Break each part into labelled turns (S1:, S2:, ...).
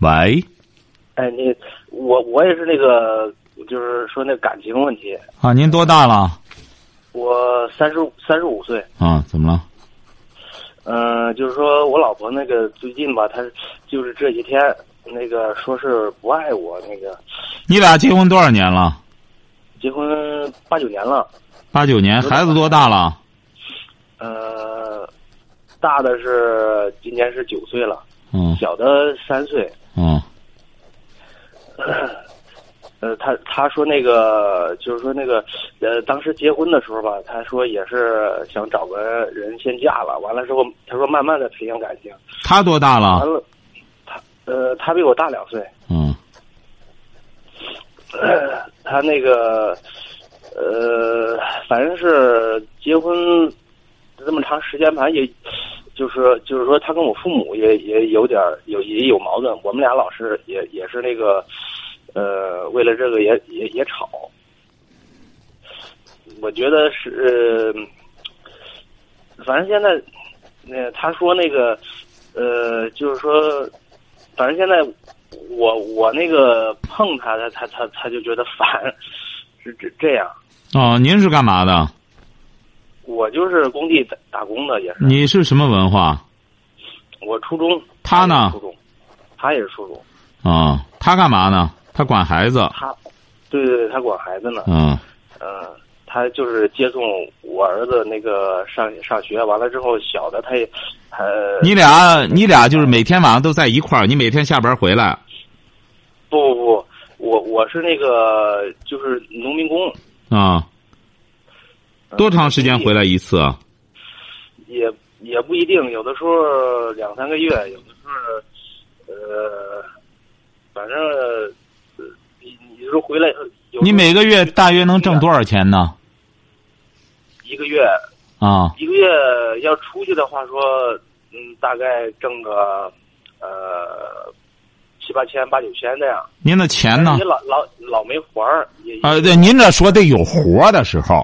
S1: 喂，
S2: 哎，你我我也是那个，就是说那感情问题。
S1: 啊，您多大了？
S2: 我三十五三十五岁。
S1: 啊，怎么了？
S2: 嗯，就是说我老婆那个最近吧，她就是这几天那个说是不爱我那个。
S1: 你俩结婚多少年了？
S2: 结婚八九年了。
S1: 八九年，孩子多大了？
S2: 呃，大的是今年是九岁了，
S1: 嗯
S2: 小的三岁。
S1: 嗯
S2: 呃，他他说那个就是说那个呃，当时结婚的时候吧，他说也是想找个人先嫁了，完了之后他说慢慢的培养感情，
S1: 他多大了？
S2: 完了，他呃他比我大两岁，
S1: 嗯
S2: 他那个呃反正是结婚这么长时间，反正也就是就是说他跟我父母也也有点儿有也有矛盾，我们俩老是也也是那个呃为了这个也也也吵，我觉得是、呃反正现在那、他说那个呃就是说反正现在我我那个碰他，他他他他就觉得烦，是这这样。
S1: 哦，您是干嘛的？
S2: 我就是工地打打工的，也是。
S1: 你是什么文化？
S2: 我初中。
S1: 他呢
S2: 初中，他也是初中。
S1: 啊、他干嘛呢？他管孩子。
S2: 他，对对对，他管孩子呢。
S1: 嗯
S2: 嗯、他就是接送我儿子那个上上学，完了之后，小的他也，呃，
S1: 你俩你俩就是每天晚上都在一块儿，你每天下班回来。
S2: 不不不，我我是那个就是农民工。
S1: 啊，
S2: 呃
S1: 多长时间回来一次啊？
S2: 也也不一定，有的时候两三个月，有的时候，呃，反正，呃你你说回来，
S1: 你每个月大约能挣多少钱呢？
S2: 一个月
S1: 啊，
S2: 一个月要出去的话说，嗯，大概挣个呃七八千、八九千这样。
S1: 您的钱呢
S2: 也？老老老没活儿，也
S1: 啊，对，您这说得有活儿的时候，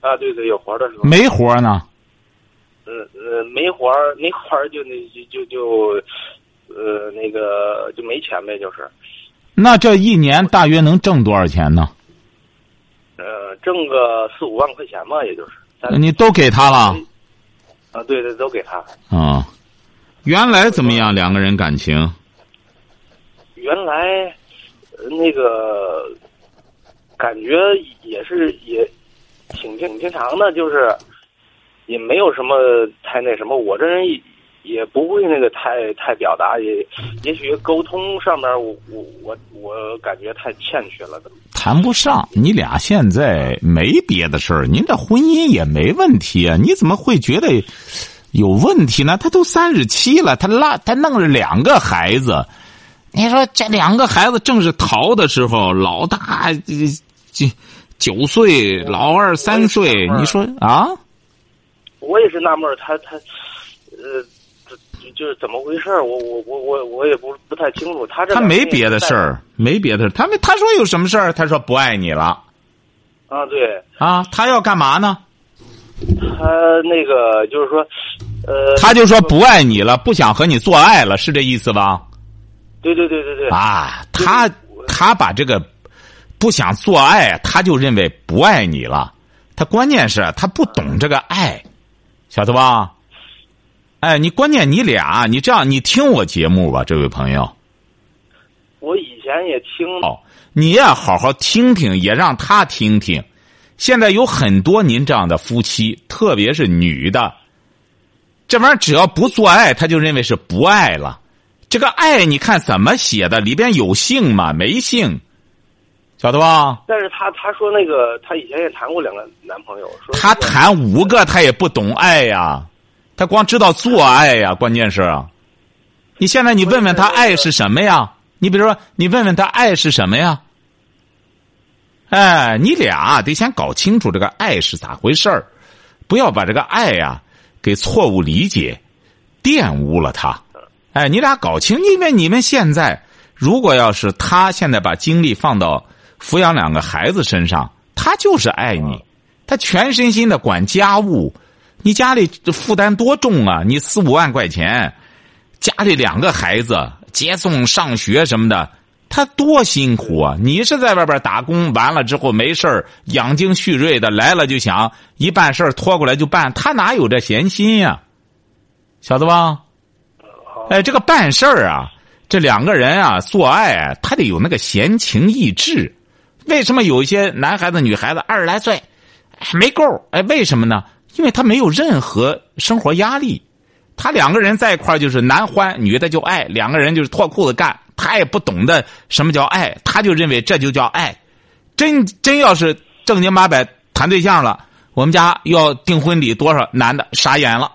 S2: 啊，对对，有活的时候，
S1: 没活儿呢？
S2: 呃呃，没活儿没活儿就那就就就，呃那个就没钱呗，就是。
S1: 那这一年大约能挣多少钱呢？
S2: 呃，挣个四五万块钱吧，也就是。
S1: 你都给他了
S2: 啊，对对，都给他。
S1: 啊？原来怎么样？两个人感情？
S2: 原来，呃那个感觉也是也挺挺平常的，就是也没有什么太那什么。我这人也不会那个太太表达，也也许沟通上面我我我我感觉太欠缺了，怎么？
S1: 谈不上，你俩现在没别的事儿，您这婚姻也没问题啊，你怎么会觉得有问题呢？他都三十七了，他拉他弄着两个孩子，你说这两个孩子正是淘的时候，老大这这九岁，老二三岁，你说啊？
S2: 我也是纳闷，他他呃。这就是怎么回事？我我我我我也不不太清楚。他这
S1: 他没别的事儿，没别的事儿，他没他说有什么事儿？他说不爱你了
S2: 啊，对，
S1: 啊，他要干嘛呢？
S2: 他那个就是说，呃，
S1: 他就说不爱你了，不想和你做爱了，是这意思吧？
S2: 对对对对对，
S1: 啊，他他把这个不想做爱，他就认为不爱你了。他关键是他不懂这个爱，晓得吧？哎，你关键你俩，你这样，你听我节目吧，这位朋友。
S2: 我以前也听，
S1: 哦，你呀，好好听听，也让他听听。现在有很多您这样的夫妻，特别是女的，这玩意儿只要不做爱，他就认为是不爱了。这个爱，你看怎么写的？里边有性吗？没性，晓得吧？
S2: 但是他他说那个他以前也谈过两个男朋友，说
S1: 他谈五个，他也不懂爱呀，他光知道做爱呀，关键是。你现在你问问他爱是什么呀？你比如说，你问问他爱是什么呀？哎，你俩得先搞清楚这个爱是咋回事儿，不要把这个爱呀给错误理解、玷污了他。哎，你俩搞清，因为你们现在如果要是他现在把精力放到抚养两个孩子身上，他就是爱你，他全身心的管家务。你家里负担多重啊？你四五万块钱，家里两个孩子接送上学什么的，他多辛苦啊！你是在外边打工，完了之后没事儿养精蓄锐的来了就想一办事儿拖过来就办，他哪有这闲心呀？晓得吧？哎，这个办事儿啊，这两个人啊做爱，他得有那个闲情逸致。为什么有一些男孩子、女孩子二十来岁还没够？哎，为什么呢？因为他没有任何生活压力，他两个人在一块就是男欢女的就爱，两个人就是脱裤子干，他也不懂得什么叫爱，他就认为这就叫爱。真真要是正经八百谈对象了，我们家要订婚礼多少？男的傻眼了。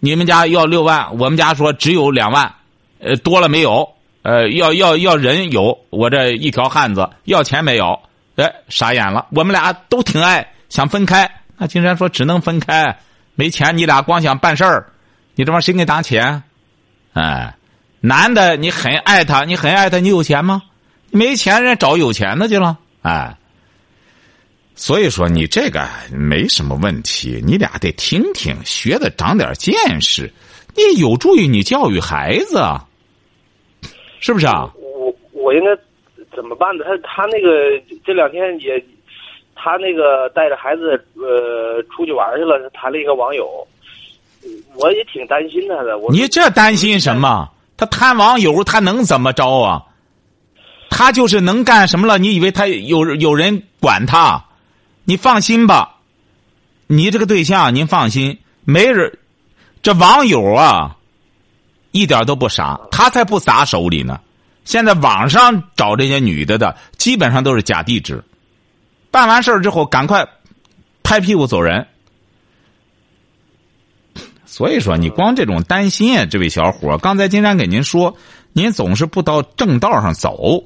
S1: 你们家要六万，我们家说只有两万，呃，多了没有？呃，要要要人有，我这一条汉子要钱没有？哎，傻眼了。我们俩都挺爱，想分开。那金山说：“只能分开，没钱，你俩光想办事儿，你这玩意儿谁给你打钱？哎，男的你很爱他，你很爱他，你有钱吗？没钱，人找有钱的去了。哎，所以说你这个没什么问题，你俩得听听，学的长点见识，你有助于你教育孩子，啊是不是啊？
S2: 我我应该怎么办呢？他他那个这两天也。”他那个带着孩子呃出去玩去了，谈了一个网友，我也挺担心他的。我
S1: 你这担心什么？他谈网友，他能怎么着啊？他就是能干什么了？你以为他有有人管他？你放心吧，你这个对象您放心，没人。这网友啊，一点都不傻，他才不撒手里呢。现在网上找这些女的的，基本上都是假地址。办完事儿之后，赶快拍屁股走人。所以说，你光这种担心啊，这位小伙刚才金山给您说，您总是不到正道上走，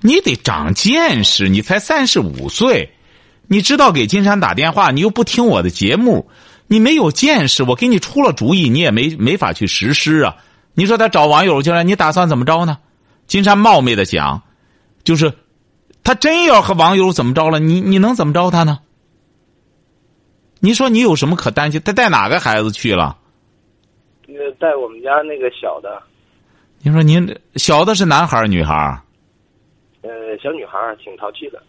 S1: 你得长见识。你才三十五岁，你知道给金山打电话，你又不听我的节目，你没有见识。我给你出了主意，你也没没法去实施啊。你说他找网友去了，你打算怎么着呢？金山冒昧的讲，就是。他真要和网友怎么着了？你你能怎么着他呢？你说你有什么可担心？他带哪个孩子去了？
S2: 呃，带我们家那个小的。
S1: 你说您小的是男孩女孩
S2: 呃，小女孩挺淘气的。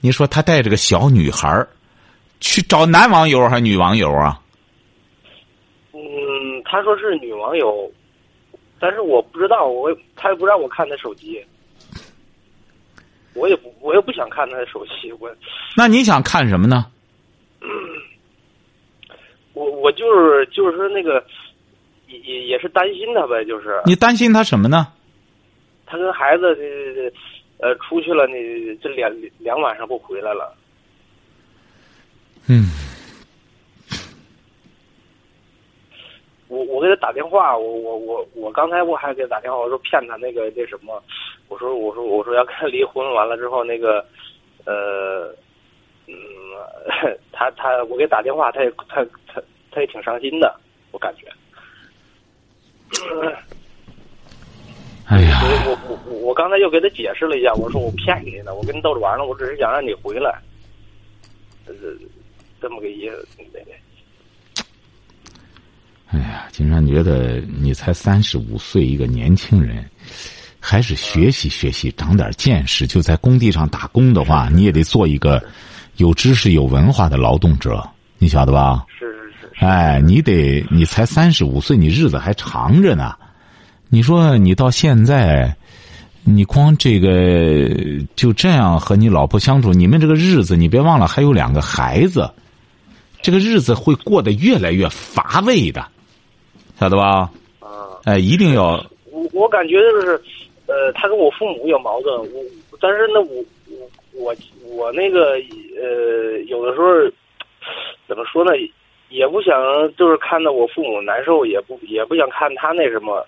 S1: 你说他带着个小女孩去找男网友还是女网友啊？
S2: 嗯，他说是女网友，但是我不知道，我他也不让我看他手机。我也不，我又不想看他的手机。我，
S1: 那你想看什么呢？
S2: 我我就是就是说那个，也也也是担心他呗，就是。
S1: 你担心他什么呢？
S2: 他跟孩子这呃出去了，那这两两晚上不回来了。
S1: 嗯。
S2: 我我给他打电话，我我我我刚才我还给他打电话，我说骗他那个那什么。我说我说我说要跟他离婚完了之后那个，呃，嗯，他他我给打电话，他也他他他也挺伤心的，我感觉。
S1: 哎呀！
S2: 我我我我刚才又给他解释了一下，我说我骗你呢，我跟你逗着玩呢，我只是想让你回来，呃，这么个意思，对对。
S1: 哎呀，金山觉得你才三十五岁，一个年轻人。还是学习学习，长点见识。就在工地上打工的话，你也得做一个有知识、有文化的劳动者，你晓得
S2: 吧？是是是。
S1: 哎，你得，你才三十五岁，你日子还长着呢。你说你到现在，你光这个就这样和你老婆相处，你们这个日子，你别忘了还有两个孩子，这个日子会过得越来越乏味的，晓得吧？
S2: 啊。
S1: 哎，一定要。
S2: 我我感觉就是。呃，他跟我父母有矛盾，我但是呢，我我我我那个呃，有的时候怎么说呢，也不想就是看到我父母难受，也不也不想看他那什么，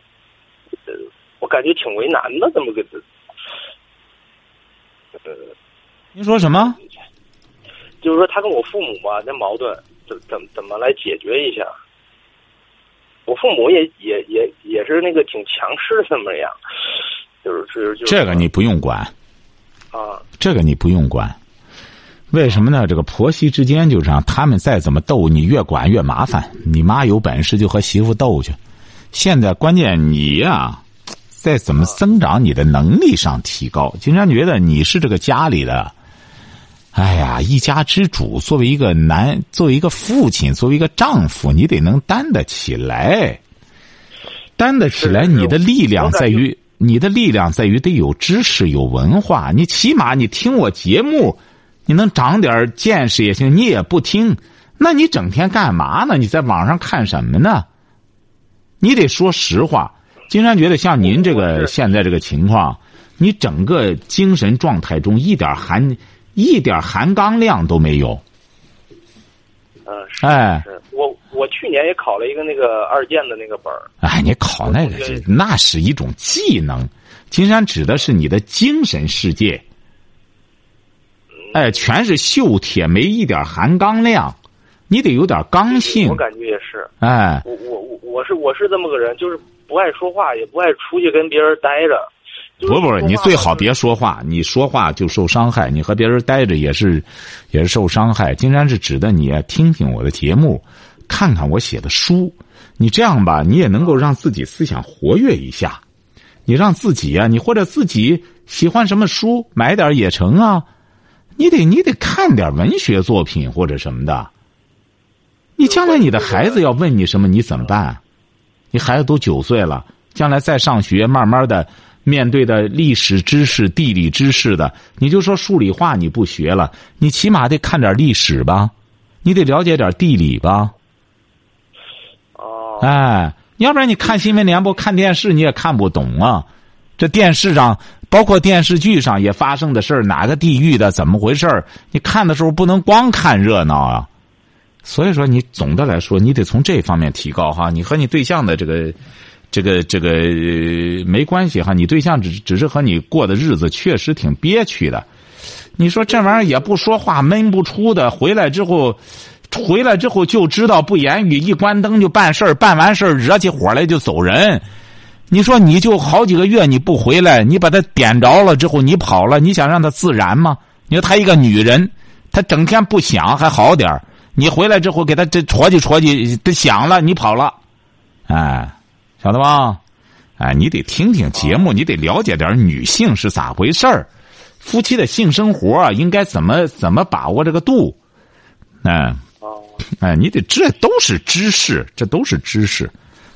S2: 呃我感觉挺为难的，这么个，呃，
S1: 您说什么？
S2: 就是说他跟我父母吧，那矛盾怎怎怎么来解决一下？我父母也也也也是那个挺强势这么样，就是是就是
S1: 这个你不用管，
S2: 啊
S1: 这个你不用管。为什么呢？这个婆媳之间就这样，他们再怎么斗，你越管越麻烦。你妈有本事就和媳妇斗去。现在关键你呀、在怎么增长你的能力上提高。经常觉得你是这个家里的，哎呀，一家之主。作为一个男，作为一个父亲，作为一个丈夫，你得能担得起来。担得起来，你的力量在于你的力量在于得有知识、有文化。你起码你听我节目，你能长点见识也行。你也不听，那你整天干嘛呢？你在网上看什么呢？你得说实话。金山觉得像您这个现在这个情况，你整个精神状态中一点含一点含钢量都没有。
S2: 嗯是
S1: 哎
S2: 是，我我去年也考了一个那个二建的那个本儿，
S1: 哎，你考那个那是一种技能，金山指的是你的精神世界。哎，全是锈铁，没一点含钢量，你得有点刚性
S2: 我。感觉也是。
S1: 哎，
S2: 我我我我是我是这么个人，就是不爱说话，也不爱出去跟别人待着。就是
S1: 不不，你最好别说话，你说话就受伤害，你和别人待着也是，也是受伤害。金山是指的你啊听听我的节目，看看我写的书，你这样吧，你也能够让自己思想活跃一下。你让自己啊，你或者自己喜欢什么书，买点也成啊。你得你得看点文学作品或者什么的。你将来你的孩子要问你什么，你怎么办？你孩子都九岁了，将来再上学，慢慢的面对的历史知识、地理知识的，你就说数理化你不学了，你起码得看点历史吧，你得了解点地理吧，
S2: 哦，
S1: 哎，要不然你看新闻联播、看电视你也看不懂啊。这电视上，包括电视剧上也发生的事儿，哪个地域的怎么回事儿你看的时候不能光看热闹啊。所以说，你总的来说，你得从这方面提高哈。你和你对象的这个、这个、这个、没关系哈。你对象只只是和你过的日子确实挺憋屈的。你说这玩意儿也不说话，闷不出的，回来之后，回来之后就知道不言语，一关灯就办事儿，办完事儿惹起火来就走人。你说你就好几个月你不回来，你把他点着了之后你跑了，你想让他自燃吗？你说她一个女人，她整天不想还好点儿你回来之后给她这戳叽戳叽，她想了你跑了，哎，晓得吧？哎，你得听听节目，你得了解点女性是咋回事儿，夫妻的性生活啊应该怎么怎么把握这个度，哎。
S2: 哦，
S1: 哎，你得这都是知识，这都是知识。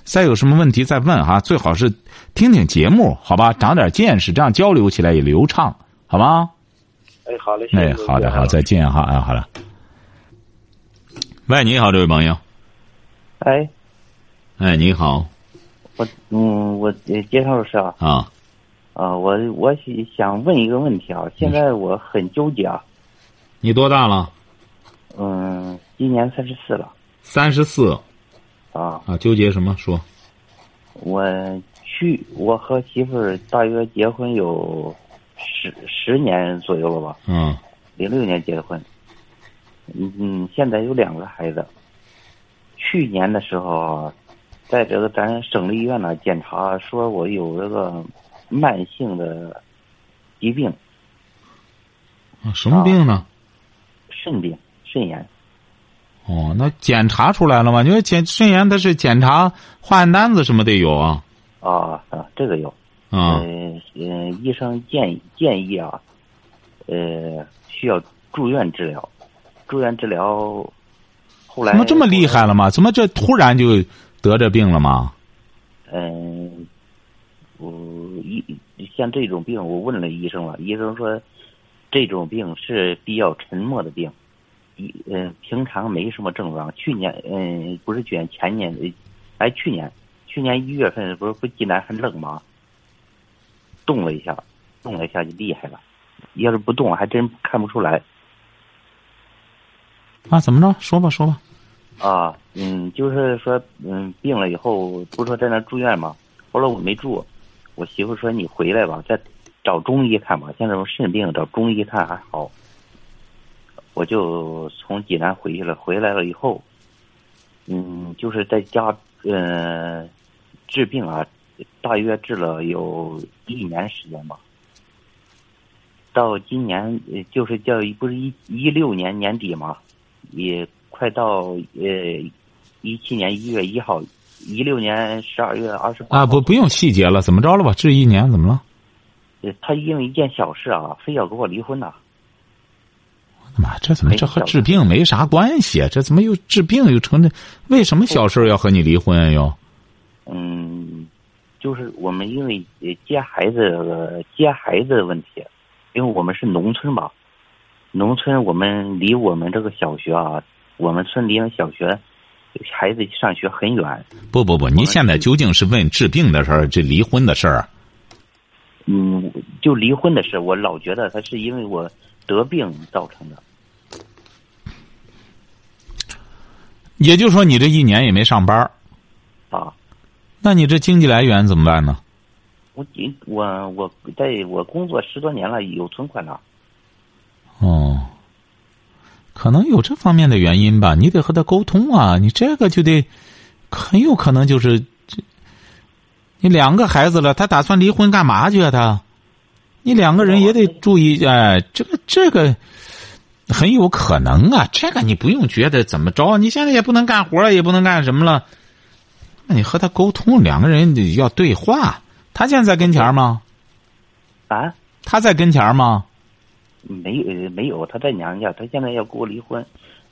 S1: 再有什么问题再问哈，最好是听听节目，好吧，长点见识，这样交流起来也流畅，好吗？
S2: 哎，好嘞，谢谢
S1: 哎，好的，好，再见哈，哎，好了。喂，你好，这位朋友。
S3: 哎，
S1: 哎，你好
S3: 我嗯，我呃介绍是啊，
S1: 啊，
S3: 啊，我我是想问一个问题啊，现在我很纠结啊，
S1: 你多大了？
S3: 嗯，今年三十四了。
S1: 三十四。
S3: 啊，
S1: 啊，纠结什么？说。
S3: 我去我和媳妇儿大约结婚有十十年左右了吧，
S1: 嗯。
S3: 零六年结的婚，嗯嗯，现在有两个孩子，去年的时候，在这个咱省立医院呢检查说我有这个慢性的疾病。
S1: 啊，什么病呢？
S3: 肾病、肾炎。
S1: 哦，那检查出来了吗？因为检肾炎它是检查化验单子什么得有啊
S3: 啊啊，这个有。
S1: 啊
S3: 呃呃，医生建议建议啊，呃，需要住院治疗。住院治疗，后来
S1: 怎么这么厉害了？吗？怎么这突然就得这病了吗？
S3: 嗯、我医像这种病，我问了医生了，医生说这种病是比较沉默的病，一嗯、平常没什么症状。去年嗯、不是去年前年，哎去年去年一月份不是不济南很冷吗？动了一下，动了一下就厉害了，要是不动还真看不出来
S1: 啊，怎么着？说吧，说吧。
S3: 啊。嗯，就是说嗯病了以后，不是说在那住院吗？后来我没住，我媳妇说你回来吧，再找中医看吧。现在我肾病找中医看还好。我就从济南回去了，回来了以后，嗯，就是在家呃治病啊，大约治了有一年时间吧。到今年就是叫不是一一六年年底嘛，也快到呃一七年一月一号，一六年十二月二十八
S1: 啊，不不用细节了，怎么着了吧？这一年怎么了？
S3: 呃，他因为一件小事啊，非要跟我离婚呐、
S1: 妈，这怎么这和治病没啥关系啊？这怎么又治病又成这？为什么小事儿要和你离婚啊？又
S3: 嗯，就是我们因为呃接孩子呃接孩子的问题，因为我们是农村嘛，农村我们离我们这个小学啊，我们村离那小学孩子上学很远。
S1: 不不不，您现在究竟是问治病的事儿，这离婚的事儿啊？
S3: 嗯，就离婚的事，我老觉得他是因为我得病造成的。
S1: 也就是说，你这一年也没上班儿
S3: 啊，
S1: 那你这经济来源怎么办呢？
S3: 我今我我在我工作十多年了，有存款了。
S1: 哦，可能有这方面的原因吧，你得和他沟通啊。你这个就得很有可能就是这，你两个孩子了，他打算离婚干嘛去啊？他，你两个人也得注意，哎，这个这个很有可能啊。这个你不用觉得怎么着，你现在也不能干活了，也不能干什么了，那你和他沟通，两个人得要对话。他现在在跟前吗？
S3: 啊，
S1: 他在跟前吗？
S3: 没呃没有，他在娘家，他现在要跟我离婚，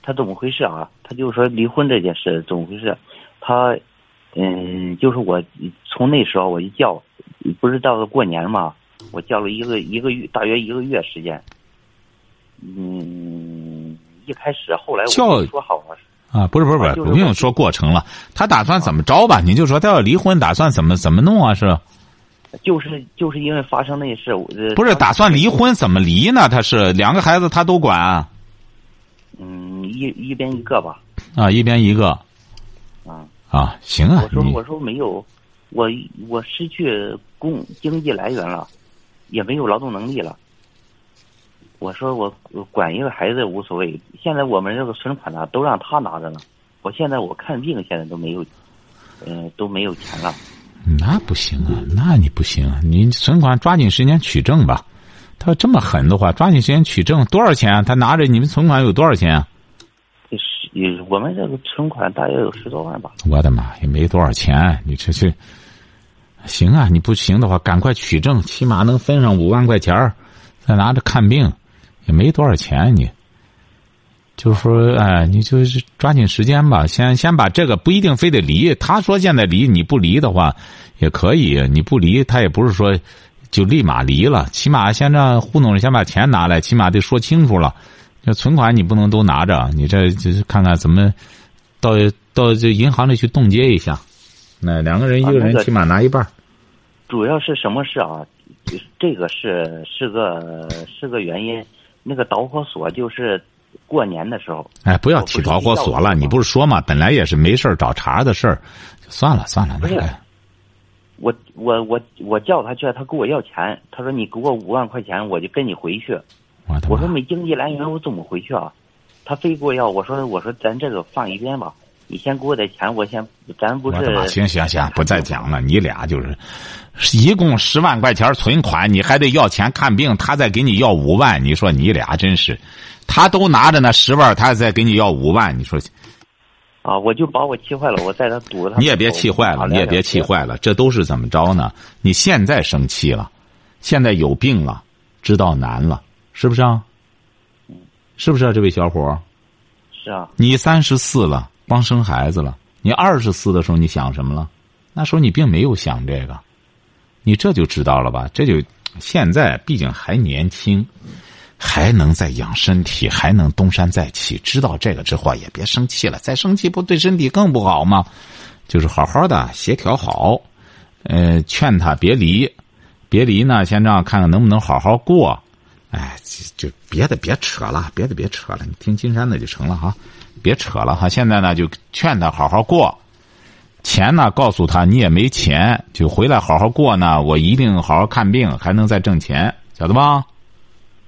S3: 他怎么回事啊？他就说离婚这件事怎么回事？他嗯，就是我从那时候我一叫，不是到了过年嘛，我叫了一个一个月，大约一个月时间。嗯，一开始后来我
S1: 叫
S3: 说好了，
S1: 啊，不是不是不是不用说过程了。他打算怎么着吧？你就说他要离婚，打算怎么怎么弄啊？是
S3: 就是就是因为发生那事，我呃
S1: 不是打算离？婚？怎么离呢？他是两个孩子他都管啊，
S3: 嗯，一一边一个吧，
S1: 啊一边一个
S3: 啊。
S1: 啊，行啊
S3: 我，说我说没有，我我失去工经济来源了，也没有劳动能力了。我说我我管一个孩子无所谓，现在我们这个存款呢都让他拿着呢。我现在我看病现在都没有，嗯、都没有钱了。
S1: 那不行啊，那你不行啊，你存款抓紧时间取证吧。他要这么狠的话，抓紧时间取证，多少钱啊？他拿着你们存款有多少钱啊？
S3: 是，我们这个存款大约有十多万吧。
S1: 我的妈，也没多少钱，你这这行啊！你不行的话，赶快取证，起码能分上五万块钱儿再拿着看病，也没多少钱。你就是说，哎，你就是抓紧时间吧，先先把这个不一定非得离。他说现在离，你不离的话也可以，你不离，他也不是说就立马离了，起码先让糊弄着先把钱拿来，起码得说清楚了。这存款你不能都拿着，你这就是看看怎么到到这银行里去冻结一下。那两个人一个人起码拿一半儿。
S3: 主要是什么事啊？这个是是个是个原因。那个导火索就是过年的时候，
S1: 哎，不要提导火索了，你不是说嘛？本来也是没事儿找茬的事儿，算了算了，
S3: 不是我我我我叫他去，他给我要钱，他说你给我五万块钱，我就跟你回去。
S1: 我！
S3: 我说没经济来源，我怎么回去啊？他非给我要，我说我说咱这个放一边吧，你先给我点钱，我先咱不！是
S1: 行行行，不再讲了。你俩就是一共十万块钱存款，你还得要钱看病，他再给你要五万，你说你俩真是，他都拿着那十万，他再给你要五万，你说
S3: 啊，我就把我气坏了，我在这堵他。
S1: 你也别气坏了，你也别气。坏了，这都是怎么着呢？你现在生气了，现在有病了，知道难了，是不是啊？是不是啊，这位小伙？
S3: 是啊，
S1: 你三十四了，光生孩子了。你二十四的时候，你想什么了？那时候你并没有想这个，你这就知道了吧？这就现在毕竟还年轻，还能再养身体，还能东山再起。知道这个之后，也别生气了，再生气不对身体更不好吗？就是好好的协调好，呃，劝他别离，别离呢，先这样看看能不能好好过。哎，就别的别扯了，别的别扯了，你听金山的就成了哈，别扯了哈。现在呢，就劝他好好过，钱呢，告诉他你也没钱，就回来好好过呢。我一定好好看病，还能再挣钱，晓得吧？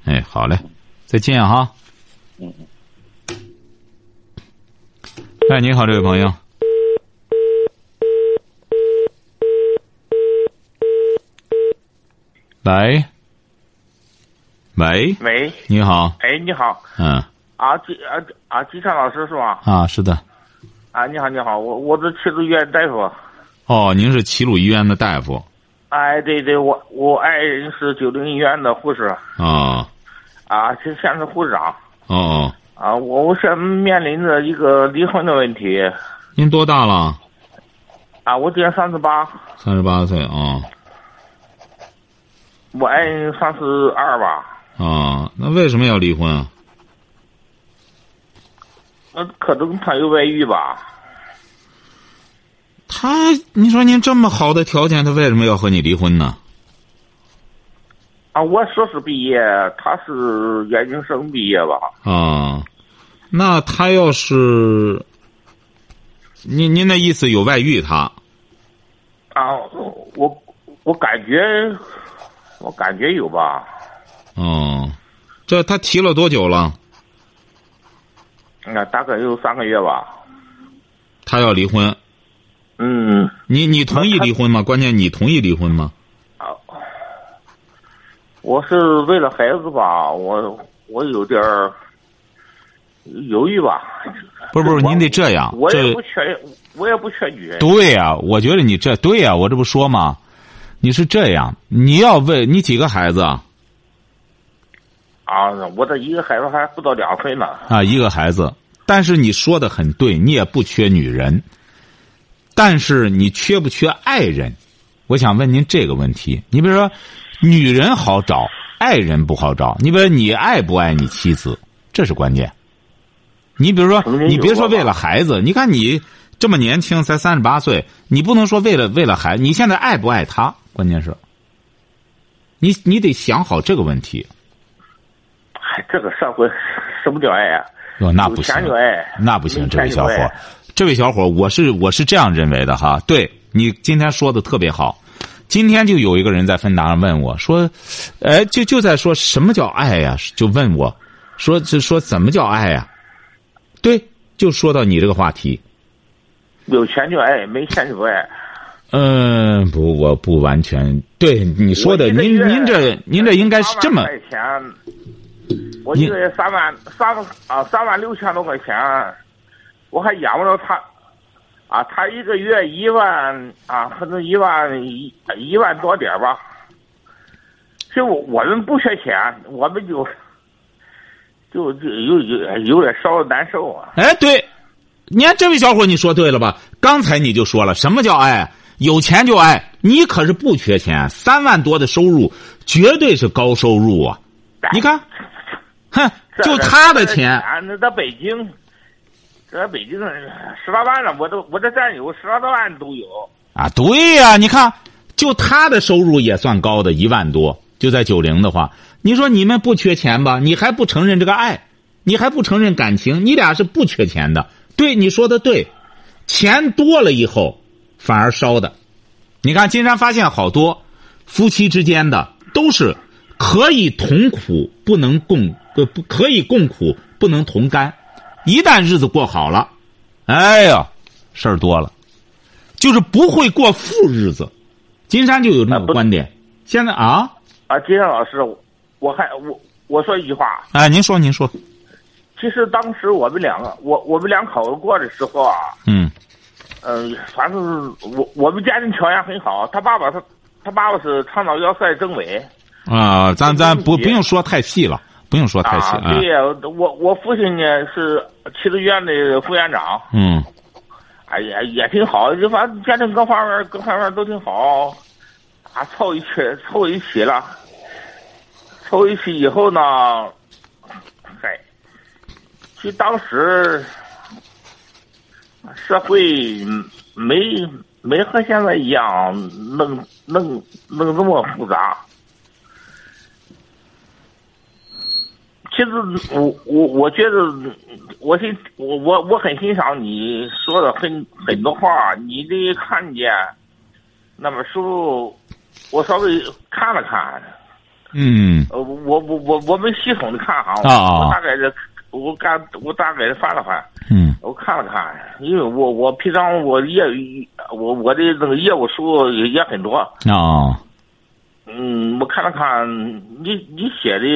S1: 哎，好嘞，再见哈。
S3: 嗯。
S1: 哎，你好，这位朋友。喂。喂。
S4: 喂。
S1: 你好。
S4: 哎，你好。
S1: 嗯。
S4: 啊，吉啊啊，金山老师是吧？
S1: 啊，是的。
S4: 啊，你好，你好，我我是齐鲁医院大夫。
S1: 哦，您是齐鲁医院的大夫。
S4: 哎，对对，我我爱人是九零医院的护士。
S1: 啊。
S4: 啊，现现是护士长。
S1: 哦。
S4: 啊，我我是面临着一个离婚的问题。
S1: 您多大了？
S4: 啊，我今年三十八。
S1: 三十八岁啊。
S4: 我爱人三十二吧。
S1: 啊，那为什么要离婚啊？
S4: 呃，可能他有外遇吧。
S1: 他，你说您这么好的条件，他为什么要和你离婚呢？
S4: 啊，我硕士毕业，他是研究生毕业吧？
S1: 啊，那他要是，您您的意思有外遇他？
S4: 啊，我我感觉，我感觉有吧。
S1: 哦，这他提了多久了？
S4: 那大概有三个月吧。
S1: 他要离婚。
S4: 嗯。
S1: 你你同意离婚吗？关键你同意离婚吗？
S4: 啊。我是为了孩子吧，我我有点犹豫吧。
S1: 不是不是，您得这样。
S4: 我也不缺，我也不缺女人。
S1: 对呀，我觉得你这对呀，我这不说吗？你是这样，你要问你几个孩子？
S4: 啊，我这一个孩子还不到两岁呢。
S1: 啊，一个孩子，但是你说的很对，你也不缺女人，但是你缺不缺爱人？我想问您这个问题。你比如说，女人好找，爱人不好找。你比如说，你爱不爱你妻子？这是关键。你比如说，你别说为了孩子，你看你这么年轻，才三十八岁，你不能说为了为了孩子，你现在爱不爱他？关键是，你你得想好这个问题。
S4: 这个社会什么叫爱啊？
S1: 哦，那不行，那不行，这位小伙，这位小伙，我是我是这样认为的哈。对你今天说的特别好，今天就有一个人在芬达上问我说：“哎，就就在说什么叫爱呀？”就问我，说是说怎么叫爱呀？对，就说到你这个话题。
S4: 有钱就爱，没钱就不爱。
S1: 嗯，不，我不完全对你说的。您您这您这应该是这么。
S4: 我一个月三万三啊三万六千多块钱，我还养不着他，啊，他一个月一万啊，可能一万一一万多点吧。其实我们不缺钱，我们就就就有有有点稍微难受啊。
S1: 哎，对，你看这位小伙，你说对了吧？刚才你就说了，什么叫爱？有钱就爱，你可是不缺钱，三万多的收入绝对是高收入啊！你看。哼，就他的钱啊，
S4: 那在北京，在北京十八万了，我都我这战友十来万都有
S1: 啊。对呀，你看，就他的收入也算高的，一万多，就在九零的话，你说你们不缺钱吧？你还不承认这个爱，你还不承认感情，你俩是不缺钱的。对，你说的对，钱多了以后反而烧的。你看，金山发现好多夫妻之间的都是可以同苦，不能共。不不可以共苦，不能同甘。一旦日子过好了，哎呀，事儿多了，就是不会过富日子。金山就有这个观点。现在啊
S4: 啊，金山老师，我还我我说一句话。
S1: 啊，您说您说。
S4: 其实当时我们两个，我我们两口子过的时候啊，
S1: 嗯
S4: 嗯，反正我我们家庭条件很好。他爸爸他他爸爸是长岛要塞政委。
S1: 啊，咱咱不不用说太细了。不用说太细
S4: 啊！对呀，我我父亲呢是七子院的副院长。
S1: 嗯，
S4: 哎呀，也挺好，就反正家庭各方面各方面都挺好，啊，凑一起凑一起了，凑一起以后呢，嗨，其实当时社会没没和现在一样弄弄弄这么复杂。其实我我我觉得，我欣我我我很欣赏你说的很很多话，你的看见。那本书我稍微看了看，
S1: 嗯。
S4: 呃，我我我我没系统的看哈，
S1: 啊
S4: 我大概的，我刚我大概是翻了翻，
S1: 嗯。
S4: 我看了看，因为我我平常我业我我的那个业务书也也很多，
S1: 啊
S4: 嗯，我看了看你你写的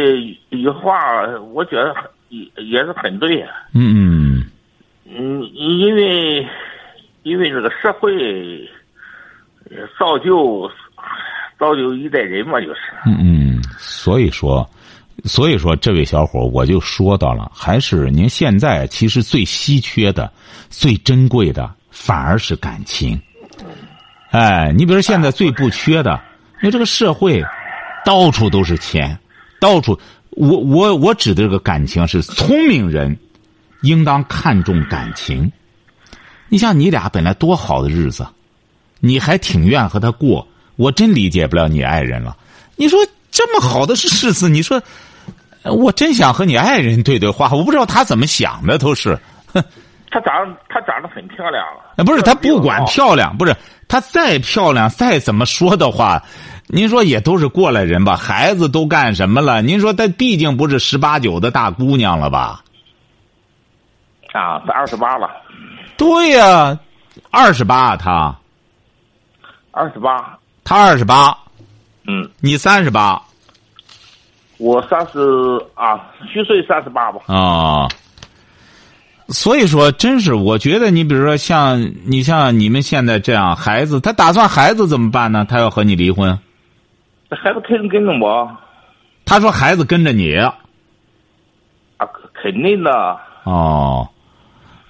S4: 一句话，我觉得也也是很对，
S1: 嗯
S4: 嗯，因为因为这个社会呃造就造就一代人嘛，就是，
S1: 嗯嗯，所以说，所以说，这位小伙我就说到了，还是您现在其实最稀缺的、最珍贵的，反而是感情。哎，你比如现在最不缺的，因为这个社会到处都是钱，到处，我我我指的这个感情是聪明人应当看重感情。你像你俩本来多好的日子，你还挺愿和他过，我真理解不了你爱人了。你说这么好的日子，你说我真想和你爱人对对话，我不知道他怎么想的，都是。
S4: 她长她长得很漂亮，
S1: 呃不是她不管，漂亮，不是她再漂亮，再怎么说的话，您说也都是过来人吧？孩子都干什么了？您说她毕竟不是十八九的大姑娘了吧？
S4: 啊，她二十八了，
S1: 对呀、二十八，她
S4: 二十八，
S1: 她二十八，
S4: 嗯，
S1: 你三十八
S4: 我三十啊，虚岁三十八吧，
S1: 啊。所以说，真是我觉得，你比如说像你像你们现在这样，孩子他打算孩子怎么办呢？他要和你离婚，
S4: 孩子肯定跟着我，
S1: 他说孩子跟着你，
S4: 啊，肯定的，
S1: 哦，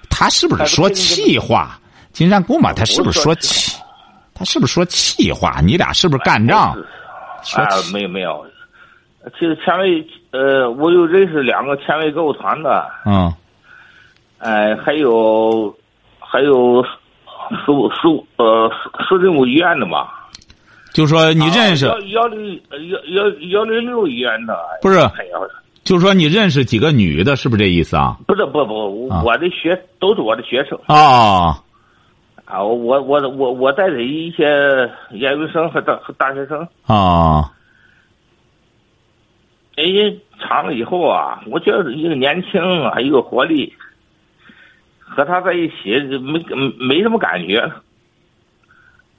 S1: 他是不是说气话？金山姑妈，他是不是说气？他是不是说气话？你俩是不是干仗？
S4: 啊，没有没有，其实前卫呃，我有认识两个前卫歌舞团的，
S1: 嗯
S4: 哎、还有还有市五市五呃市市政府医院的嘛，
S1: 就说你认识，
S4: 啊幺幺零幺幺幺零六医院的，
S1: 不是就说你认识几个女的，是不是这意思啊？
S4: 不是不不，
S1: 啊
S4: 我的学都是我的学生。
S1: 啊，
S4: 啊，我我我我我带着一些研究生和大和大学生，
S1: 啊，
S4: 人家长了以后啊，我觉得一个年轻啊，一个活力，和他在一起没没什么感觉。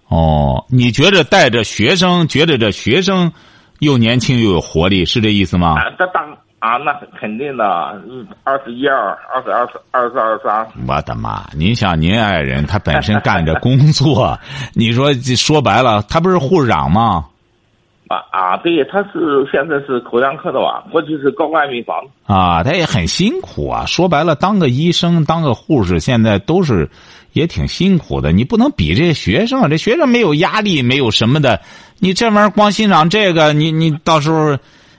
S1: 哦，你觉着带着学生，觉着这学生又年轻又有活力，是这意思吗？
S4: 啊，这当啊，那肯定的，嗯二十一二，二十二十二十二三，
S1: 我的妈！您想您爱人，他本身干着工作，你说这说白了，他不是护士长吗？
S4: 啊啊，对，他是现在是口腔科的吧，过去是高干病房。
S1: 啊，他也很辛苦啊。说白了，当个医生、当个护士，现在都是也挺辛苦的。你不能比这些学生，这学生没有压力，没有什么的。你这玩意儿光欣赏这个，你你到时候，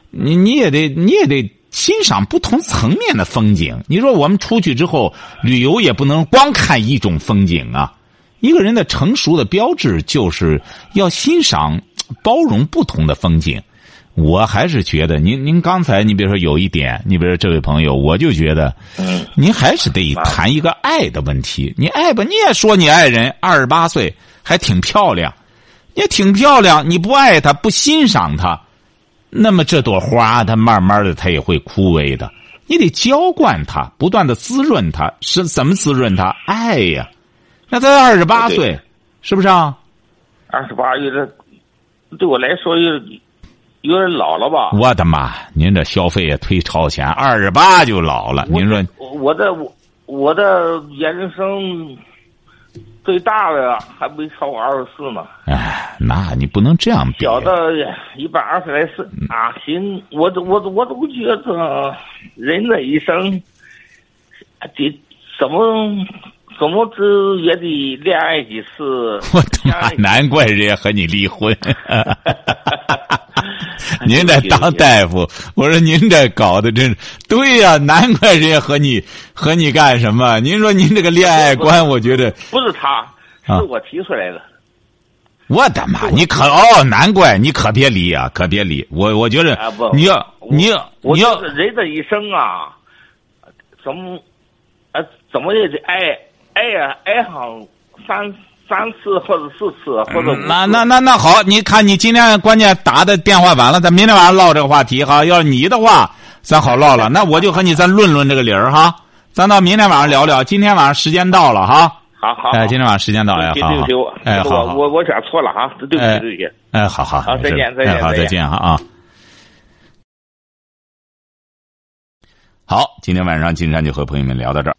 S1: 你你也得你也得欣赏不同层面的风景。你说我们出去之后旅游，也不能光看一种风景啊。一个人的成熟的标志就是要欣赏、包容不同的风景。我还是觉得，您您刚才你比如说有一点，你比如说这位朋友，我就觉得，
S4: 嗯，
S1: 您还是得谈一个爱的问题。你爱吧，你也说你爱人二十八岁还挺漂亮，也挺漂亮，你不爱她，不欣赏她，那么这朵花它慢慢的它也会枯萎的。你得浇灌它，不断的滋润它，是怎么滋润它？爱呀，那他二十八岁，是不是啊？
S4: 二十八有点，对我来说有有点老了吧？
S1: 我的妈！您这消费也忒超前，二十八就老了。您说
S4: 我我的我我的研究生最大的还没超过二十四呢，
S1: 哎，那你不能这样比。
S4: 小的一百二十来岁啊。行，我都我都我都觉得人的一生，得怎么怎么着也得恋爱几次。
S1: 我的妈！难怪人家和你离婚。您这当大夫，我说您这搞的真是对呀、难怪人家和你和你干什么？您说您这个恋爱观，我觉得
S4: 不是他，
S1: 啊
S4: 是我提出来的。
S1: 我的妈！你可哦，难怪你可别离啊，可别离我。我觉得你要你要
S4: 我
S1: 你要
S4: 是人的一生啊，怎么，啊，怎么也得爱爱呀爱上三三次或者四次或者。
S1: 那那那那好，你看你今天关键打的电话晚了，咱明天晚上唠这个话题哈。要是你的话，咱好唠了。那我就和你再论论这个理儿哈。咱到明天晚上聊聊。今天晚上时间到了哈。
S4: 好好，
S1: 哎，今天晚上时间到了，好好。哎，好好
S4: 我我选错了哈，对不起
S1: 哎
S4: 对不起。
S1: 哎，好好
S4: 好再见再见
S1: 哎好，再见哈啊。好，今天晚上金山就和朋友们聊到这儿。